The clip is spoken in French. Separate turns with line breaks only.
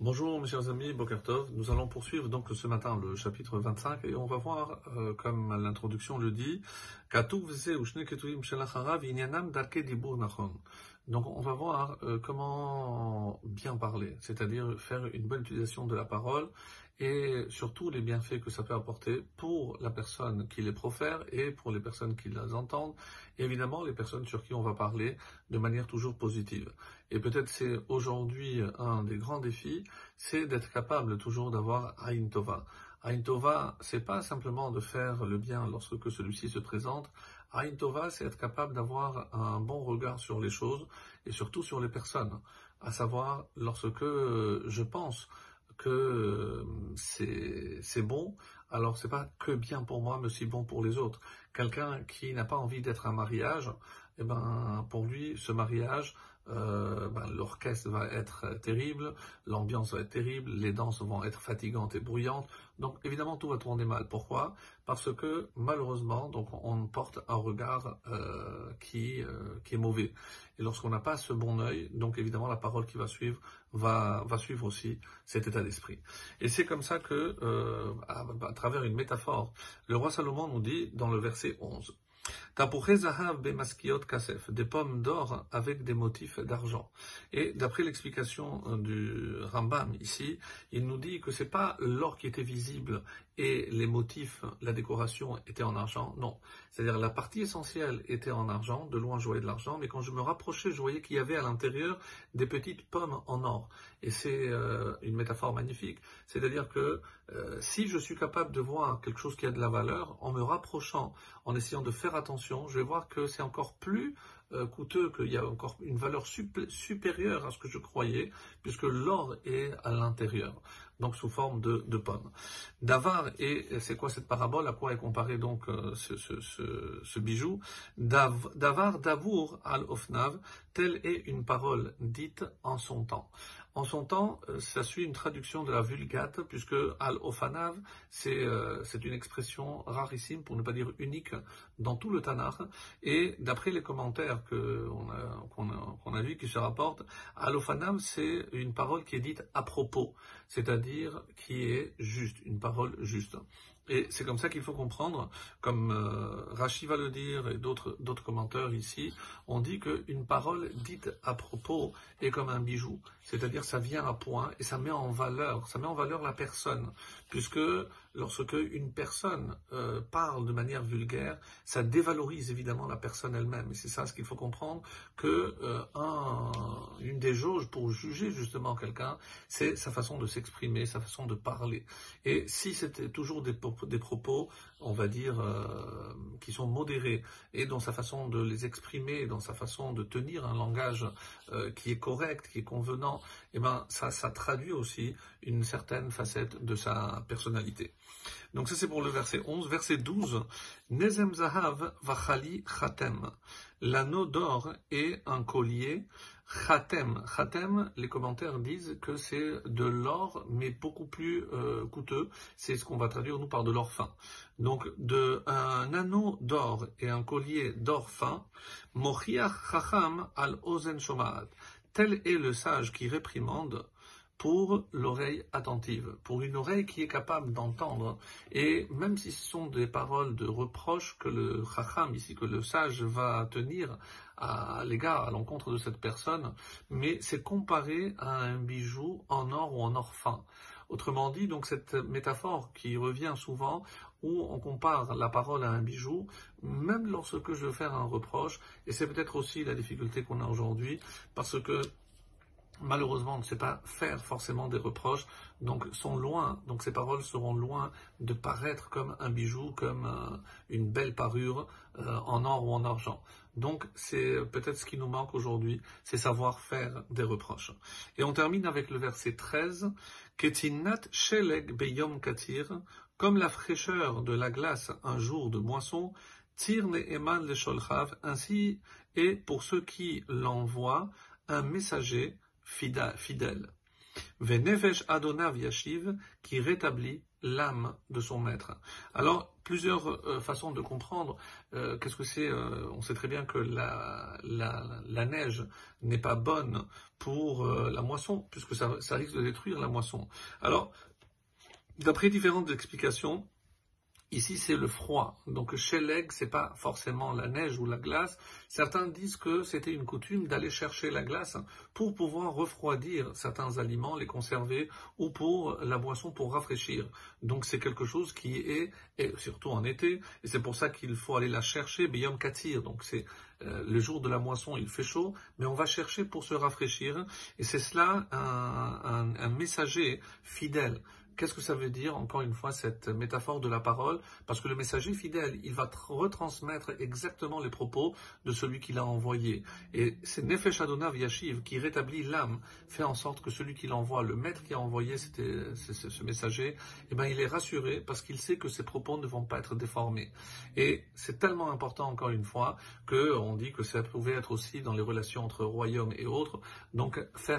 Bonjour mes chers amis, Bokertov. Nous allons poursuivre donc ce matin le chapitre 25 et on va voir, euh, comme l'introduction le dit, donc on va voir euh, comment bien parler, c'est-à-dire faire une bonne utilisation de la parole et surtout les bienfaits que ça peut apporter pour la personne qui les profère et pour les personnes qui les entendent, et évidemment les personnes sur qui on va parler de manière toujours positive. Et peut-être c'est aujourd'hui un des grands défis, c'est d'être capable toujours d'avoir Aïn Tova. Aïn Tova, c'est pas simplement de faire le bien lorsque celui-ci se présente, Aïn Tova, c'est être capable d'avoir un bon regard sur les choses et surtout sur les personnes. À savoir, lorsque je pense que c'est bon, alors c'est pas que bien pour moi, mais aussi bon pour les autres. Quelqu'un qui n'a pas envie d'être un mariage, eh ben, pour lui, ce mariage, euh, ben, l'orchestre va être terrible, l'ambiance va être terrible, les danses vont être fatigantes et bruyantes. Donc évidemment tout va tourner mal. Pourquoi? Parce que malheureusement, donc on porte un regard euh, qui, euh, qui est mauvais. Et lorsqu'on n'a pas ce bon œil, donc évidemment la parole qui va suivre va, va suivre aussi cet état d'esprit. Et c'est comme ça que, à, à travers une métaphore, le roi Salomon nous dit dans le verset 11. Des pommes d'or avec des motifs d'argent. Et d'après l'explication euh, du Rambam ici, il nous dit que c'est pas l'or qui était visible et les motifs, la décoration était en argent. Non. C'est-à-dire la partie essentielle était en argent, de loin je voyais de l'argent, mais quand je me rapprochais, je voyais qu'il y avait à l'intérieur des petites pommes en or. Et c'est euh, une métaphore magnifique. C'est-à-dire que euh, si je suis capable de voir quelque chose qui a de la valeur, en me rapprochant, en essayant de faire attention, je vais voir que c'est encore plus euh, coûteux, qu'il y a encore une valeur supérieure à ce que je croyais, puisque l'or est à l'intérieur, donc sous forme de, de pommes. Davar, et c'est quoi cette parabole? À quoi est comparé donc euh, ce, bijou? Davar, Davour al-Ofnav, telle est une parole dite en son temps. En son temps, euh, ça suit une traduction de la Vulgate, puisque al-Ofanav, euh, c'est une expression rarissime, pour ne pas dire unique, dans tout le Tanakh. Et d'après les commentaires qu'on a, qu'on a, vu, qui se rapportent, al-Ofanav, c'est une parole qui est dite à propos, c'est-à-dire qui est juste, une parole juste. Et c'est comme ça qu'il faut comprendre, comme euh, Rachi va le dire et d'autres commentaires ici, on dit qu'une parole dite à propos est comme un bijou, c'est-à-dire ça vient à point et ça met en valeur, ça met en valeur la personne, puisque lorsque une personne euh, parle de manière vulgaire, ça dévalorise évidemment la personne elle-même. Et c'est ça ce qu'il faut comprendre, que euh, un, une des jauges pour juger justement quelqu'un, c'est sa façon de s'exprimer, sa façon de parler. Et si c'était toujours des, des propos, on va dire, euh, qui sont modérés, et dans sa façon de les exprimer, dans sa façon de tenir un langage euh, qui est correct, qui est convenant, eh ben ça, ça traduit aussi une certaine facette de sa personnalité. Donc ça c'est pour le verset 11. Verset 12. Nezem Zahav Vachali Chatem. L'anneau d'or est un collier Khatem. Khatem, les commentaires disent que c'est de l'or, mais beaucoup plus euh, coûteux. C'est ce qu'on va traduire, nous, par de l'or fin. Donc, de un anneau d'or et un collier d'or fin, Mochiach Chacham al Ozen Shomaat. Tel est le sage qui réprimande pour l'oreille attentive, pour une oreille qui est capable d'entendre. Et même si ce sont des paroles de reproche que le chacham, ici, que le sage va tenir à l'égard, à l'encontre de cette personne, mais c'est comparé à un bijou en or ou en or fin. Autrement dit, donc cette métaphore qui revient souvent, où on compare la parole à un bijou, même lorsque je veux faire un reproche, et c'est peut-être aussi la difficulté qu'on a aujourd'hui, parce que malheureusement, on ne sait pas faire forcément des reproches, donc sont loin, donc ces paroles seront loin de paraître comme un bijou, comme euh, une belle parure euh, en or ou en argent. Donc c'est peut-être ce qui nous manque aujourd'hui, c'est savoir faire des reproches. Et on termine avec le verset 13, Ketinat sheleg beyom katir, comme la fraîcheur de la glace un jour de moisson, tirne eman le sholchav, ainsi est pour ceux qui l'envoient un messager fidèle. Venefesh Adonav Yashiv, qui rétablit l'âme de son maître. Alors, plusieurs euh, façons de comprendre euh, qu'est-ce que c'est. Euh, on sait très bien que la, neige n'est pas bonne pour la moisson, puisque ça risque de détruire la moisson. Alors, d'après différentes explications, Ici, c'est le froid. Donc, chez l'aigle, c'est pas forcément la neige ou la glace. Certains disent que c'était une coutume d'aller chercher la glace pour pouvoir refroidir certains aliments, les conserver, ou pour la boisson pour rafraîchir. Donc, c'est quelque chose qui est, surtout en été, et c'est pour ça qu'il faut aller la chercher, Biyom Katir. Donc, c'est euh, le jour de la moisson, il fait chaud, mais on va chercher pour se rafraîchir. Et c'est cela un, un, un messager fidèle. Qu'est-ce que ça veut dire, encore une fois, cette métaphore de la parole? Parce que le messager fidèle, il va retransmettre exactement les propos de celui qui l'a envoyé. Et c'est Nefesh Adonav Yashiv qui rétablit l'âme, fait en sorte que celui qui l'envoie, le maître qui a envoyé ce, messager, eh ben, il est rassuré parce qu'il sait que ses propos ne vont pas être déformés. Et c'est tellement important, encore une fois, qu'on dit que ça pouvait être aussi dans les relations entre royaumes et autres. Donc, faire